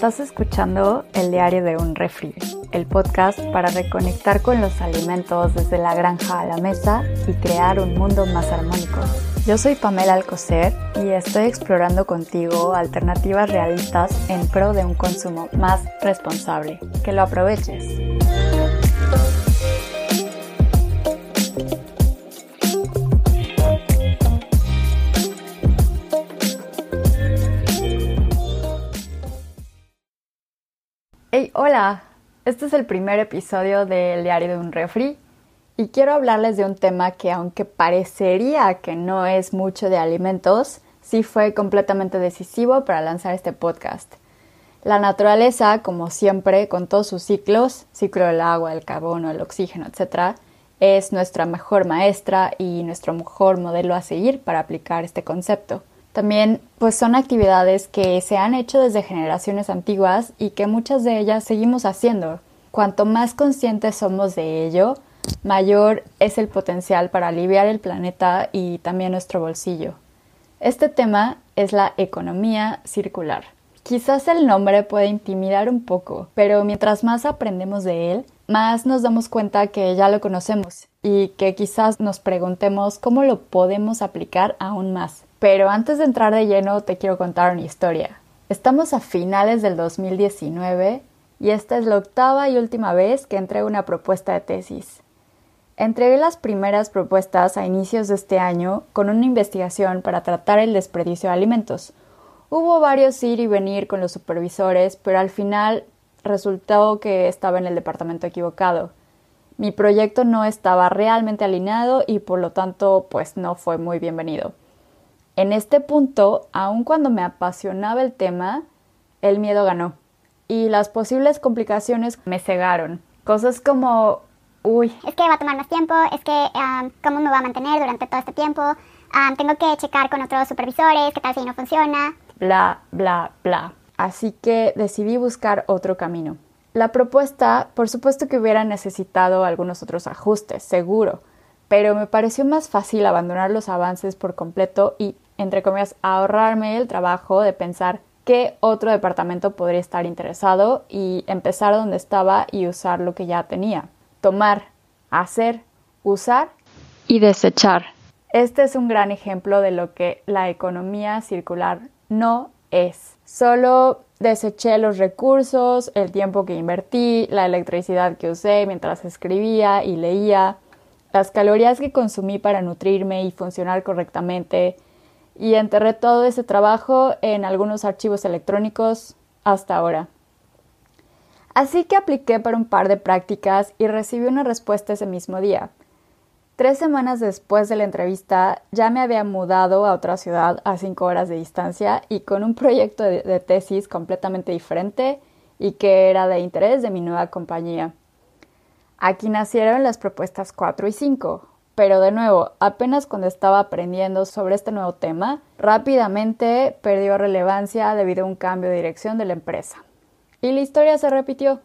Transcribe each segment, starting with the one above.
Estás escuchando El Diario de un Refri, el podcast para reconectar con los alimentos desde la granja a la mesa y crear un mundo más armónico. Yo soy Pamela Alcocer y estoy explorando contigo alternativas realistas en pro de un consumo más responsable. Que lo aproveches. Hola. Este es el primer episodio del Diario de un Refri y quiero hablarles de un tema que aunque parecería que no es mucho de alimentos, sí fue completamente decisivo para lanzar este podcast. La naturaleza, como siempre, con todos sus ciclos, ciclo del agua, el carbono, el oxígeno, etc., es nuestra mejor maestra y nuestro mejor modelo a seguir para aplicar este concepto. También, pues son actividades que se han hecho desde generaciones antiguas y que muchas de ellas seguimos haciendo. Cuanto más conscientes somos de ello, mayor es el potencial para aliviar el planeta y también nuestro bolsillo. Este tema es la economía circular. Quizás el nombre puede intimidar un poco, pero mientras más aprendemos de él, más nos damos cuenta que ya lo conocemos y que quizás nos preguntemos cómo lo podemos aplicar aún más. Pero antes de entrar de lleno te quiero contar una historia. Estamos a finales del 2019 y esta es la octava y última vez que entrego una propuesta de tesis. Entregué las primeras propuestas a inicios de este año con una investigación para tratar el desperdicio de alimentos. Hubo varios ir y venir con los supervisores, pero al final resultó que estaba en el departamento equivocado. Mi proyecto no estaba realmente alineado y por lo tanto pues no fue muy bienvenido. En este punto, aun cuando me apasionaba el tema, el miedo ganó y las posibles complicaciones me cegaron. Cosas como Uy. Es que va a tomar más tiempo, es que cómo me va a mantener durante todo este tiempo, tengo que checar con otros supervisores, qué tal si no funciona. Bla, bla, bla. Así que decidí buscar otro camino. La propuesta, por supuesto que hubiera necesitado algunos otros ajustes, seguro, pero me pareció más fácil abandonar los avances por completo y, entre comillas, ahorrarme el trabajo de pensar qué otro departamento podría estar interesado y empezar donde estaba y usar lo que ya tenía tomar, hacer, usar y desechar. Este es un gran ejemplo de lo que la economía circular no es. Solo deseché los recursos, el tiempo que invertí, la electricidad que usé mientras escribía y leía, las calorías que consumí para nutrirme y funcionar correctamente, y enterré todo ese trabajo en algunos archivos electrónicos hasta ahora. Así que apliqué para un par de prácticas y recibí una respuesta ese mismo día. Tres semanas después de la entrevista ya me había mudado a otra ciudad a cinco horas de distancia y con un proyecto de, tesis completamente diferente y que era de interés de mi nueva compañía. Aquí nacieron las propuestas 4 y 5, pero de nuevo, apenas cuando estaba aprendiendo sobre este nuevo tema, rápidamente perdió relevancia debido a un cambio de dirección de la empresa. Y la historia se repitió.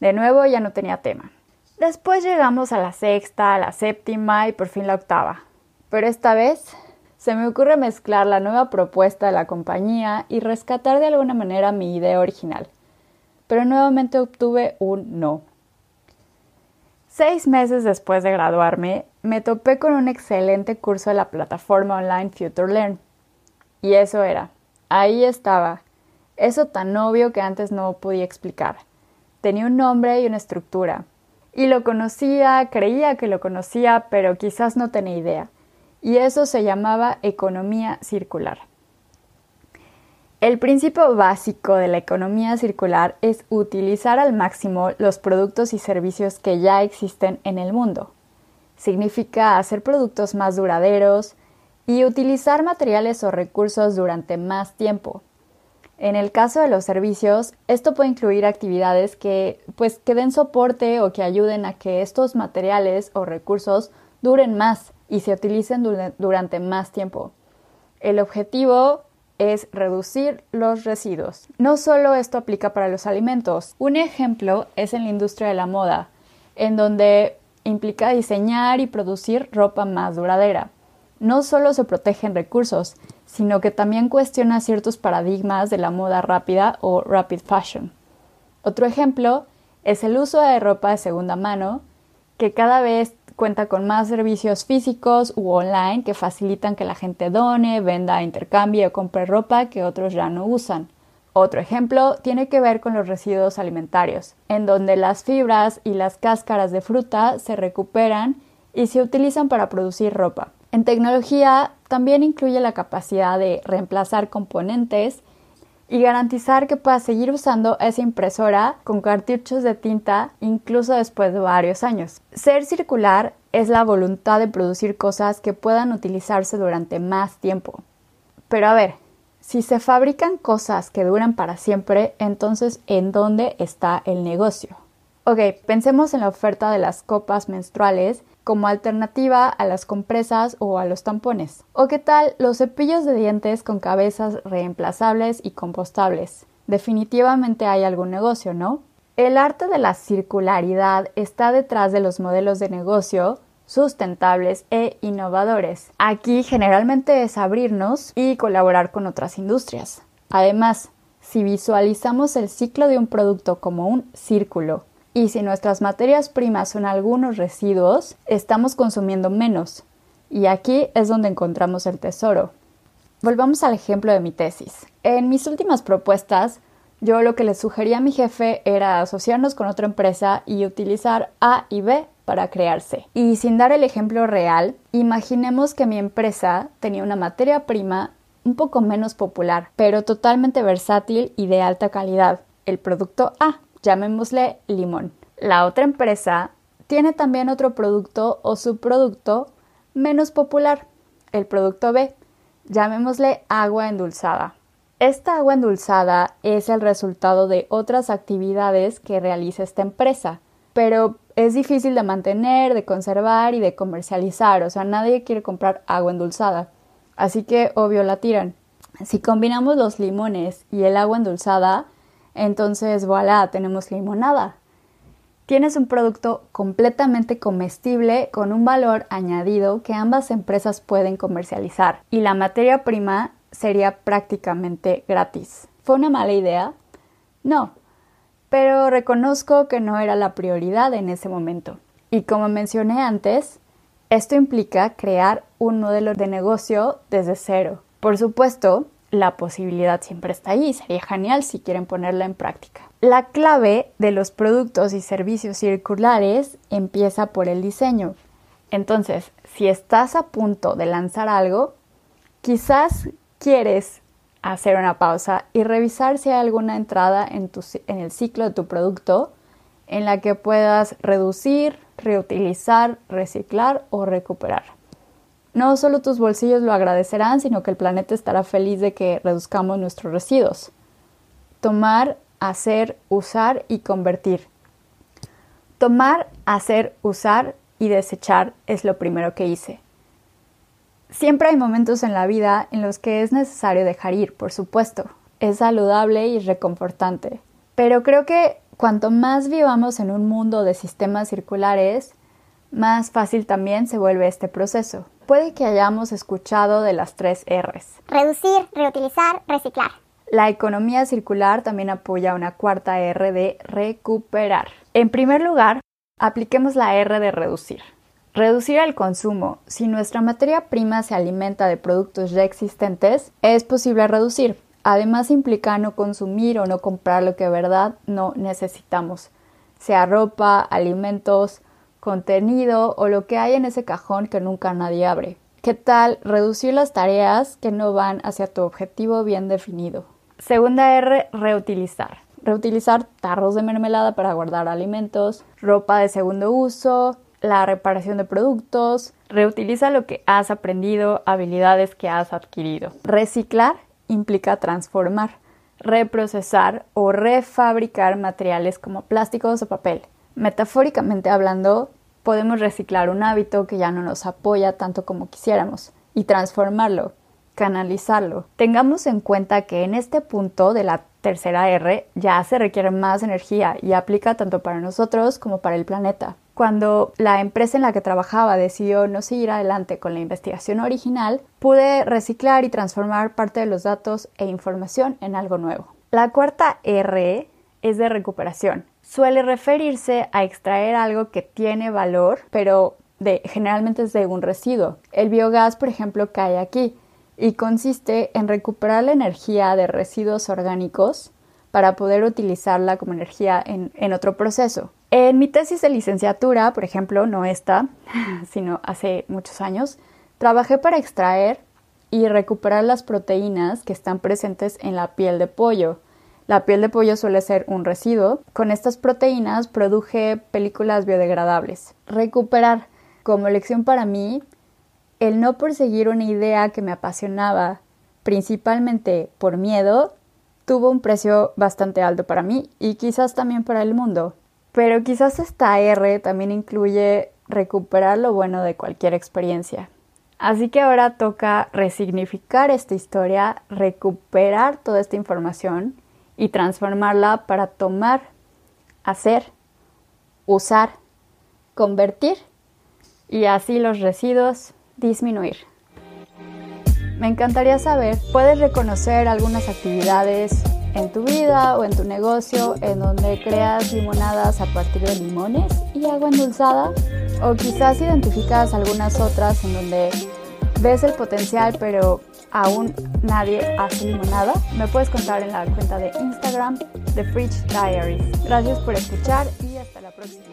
De nuevo ya no tenía tema. Después llegamos a la sexta, la séptima y por fin la octava. Pero esta vez se me ocurre mezclar la nueva propuesta de la compañía y rescatar de alguna manera mi idea original. Pero nuevamente obtuve un no. Seis meses después de graduarme, me topé con un excelente curso de la plataforma online Future Learn. Y eso era. Ahí estaba, eso tan obvio que antes no podía explicar. Tenía un nombre y una estructura. Y lo conocía, creía que lo conocía, pero quizás no tenía idea. Y eso se llamaba economía circular. El principio básico de la economía circular es utilizar al máximo los productos y servicios que ya existen en el mundo. Significa hacer productos más duraderos y utilizar materiales o recursos durante más tiempo. En el caso de los servicios, esto puede incluir actividades que pues den soporte o que ayuden a que estos materiales o recursos duren más y se utilicen durante más tiempo. El objetivo es reducir los residuos. No solo esto aplica para los alimentos. Un ejemplo es en la industria de la moda, en donde implica diseñar y producir ropa más duradera. No solo se protegen recursos, sino que también cuestiona ciertos paradigmas de la moda rápida o rapid fashion. Otro ejemplo es el uso de ropa de segunda mano, que cada vez cuenta con más servicios físicos u online que facilitan que la gente done, venda, intercambie o compre ropa que otros ya no usan. Otro ejemplo tiene que ver con los residuos alimentarios, en donde las fibras y las cáscaras de fruta se recuperan y se utilizan para producir ropa. En tecnología también incluye la capacidad de reemplazar componentes y garantizar que puedas seguir usando esa impresora con cartuchos de tinta incluso después de varios años. Ser circular es la voluntad de producir cosas que puedan utilizarse durante más tiempo. Pero a ver, si se fabrican cosas que duran para siempre, entonces ¿en dónde está el negocio? Ok, pensemos en la oferta de las copas menstruales como alternativa a las compresas o a los tampones. ¿O qué tal los cepillos de dientes con cabezas reemplazables y compostables? Definitivamente hay algún negocio, ¿no? El arte de la circularidad está detrás de los modelos de negocio sustentables e innovadores. Aquí generalmente es abrirnos y colaborar con otras industrias. Además, si visualizamos el ciclo de un producto como un círculo y si nuestras materias primas son algunos residuos, estamos consumiendo menos. Y aquí es donde encontramos el tesoro. Volvamos al ejemplo de mi tesis. En mis últimas propuestas, yo lo que le sugería a mi jefe era asociarnos con otra empresa y utilizar A y B para crearse. Y sin dar el ejemplo real, imaginemos que mi empresa tenía una materia prima un poco menos popular, pero totalmente versátil y de alta calidad, el producto A, llamémosle limón. La otra empresa tiene también otro producto o subproducto menos popular, el producto B, llamémosle agua endulzada. Esta agua endulzada es el resultado de otras actividades que realiza esta empresa, pero es difícil de mantener, de conservar y de comercializar, o sea, nadie quiere comprar agua endulzada, así que obvio la tiran. Si combinamos los limones y el agua endulzada, entonces voilà, tenemos limonada. Tienes un producto completamente comestible con un valor añadido que ambas empresas pueden comercializar y la materia prima sería prácticamente gratis. ¿Fue una mala idea? No, pero reconozco que no era la prioridad en ese momento. Y como mencioné antes, esto implica crear un modelo de negocio desde cero. Por supuesto, la posibilidad siempre está ahí, sería genial si quieren ponerla en práctica. La clave de los productos y servicios circulares empieza por el diseño. Entonces, si estás a punto de lanzar algo, quizás quieres hacer una pausa y revisar si hay alguna entrada en, en el ciclo de tu producto en la que puedas reducir, reutilizar, reciclar o recuperar. No solo tus bolsillos lo agradecerán, sino que el planeta estará feliz de que reduzcamos nuestros residuos. Tomar, hacer, usar y convertir. Tomar, hacer, usar y desechar es lo primero que hice. Siempre hay momentos en la vida en los que es necesario dejar ir, por supuesto. Es saludable y reconfortante. Pero creo que cuanto más vivamos en un mundo de sistemas circulares, más fácil también se vuelve este proceso. Puede que hayamos escuchado de las tres Rs. Reducir, reutilizar, reciclar. La economía circular también apoya una cuarta R de recuperar. En primer lugar, apliquemos la R de reducir. Reducir el consumo. Si nuestra materia prima se alimenta de productos ya existentes, es posible reducir. Además implica no consumir o no comprar lo que de verdad no necesitamos, sea ropa, alimentos, contenido o lo que hay en ese cajón que nunca nadie abre. ¿Qué tal reducir las tareas que no van hacia tu objetivo bien definido? Segunda R, reutilizar. Reutilizar tarros de mermelada para guardar alimentos, ropa de segundo uso, la reparación de productos, reutiliza lo que has aprendido, habilidades que has adquirido. Reciclar implica transformar, reprocesar o refabricar materiales como plásticos o papel. Metafóricamente hablando, podemos reciclar un hábito que ya no nos apoya tanto como quisiéramos y transformarlo, canalizarlo. Tengamos en cuenta que en este punto de la tercera R ya se requiere más energía y aplica tanto para nosotros como para el planeta. cuando la empresa en la que trabajaba decidió no seguir adelante con la investigación original, pude reciclar y transformar parte de los datos e información en algo nuevo. La cuarta R es de recuperación. Suele referirse a extraer algo que tiene valor, pero generalmente es de un residuo. El biogás, por ejemplo, cae aquí y consiste en recuperar la energía de residuos orgánicos para poder utilizarla como energía en, en otro proceso. En mi tesis de licenciatura, por ejemplo, no esta, sino hace muchos años, trabajé para extraer y recuperar las proteínas que están presentes en la piel de pollo. La piel de pollo suele ser un residuo. Con estas proteínas produje películas biodegradables. Recuperar, como lección para mí, el no perseguir una idea que me apasionaba, principalmente por miedo, tuvo un precio bastante alto para mí y quizás también para el mundo. Pero quizás esta R también incluye recuperar lo bueno de cualquier experiencia. Así que ahora toca resignificar esta historia, recuperar toda esta información y transformarla para tomar, hacer, usar, convertir y así los residuos disminuir. Me encantaría saber, ¿puedes reconocer algunas actividades en tu vida o en tu negocio en donde creas limonadas a partir de limones y agua endulzada? O quizás identificas algunas otras en donde ves el potencial pero aún nadie hace limonada? Me puedes contar en la cuenta de Instagram de Fridge Diaries. Gracias por escuchar y hasta la próxima.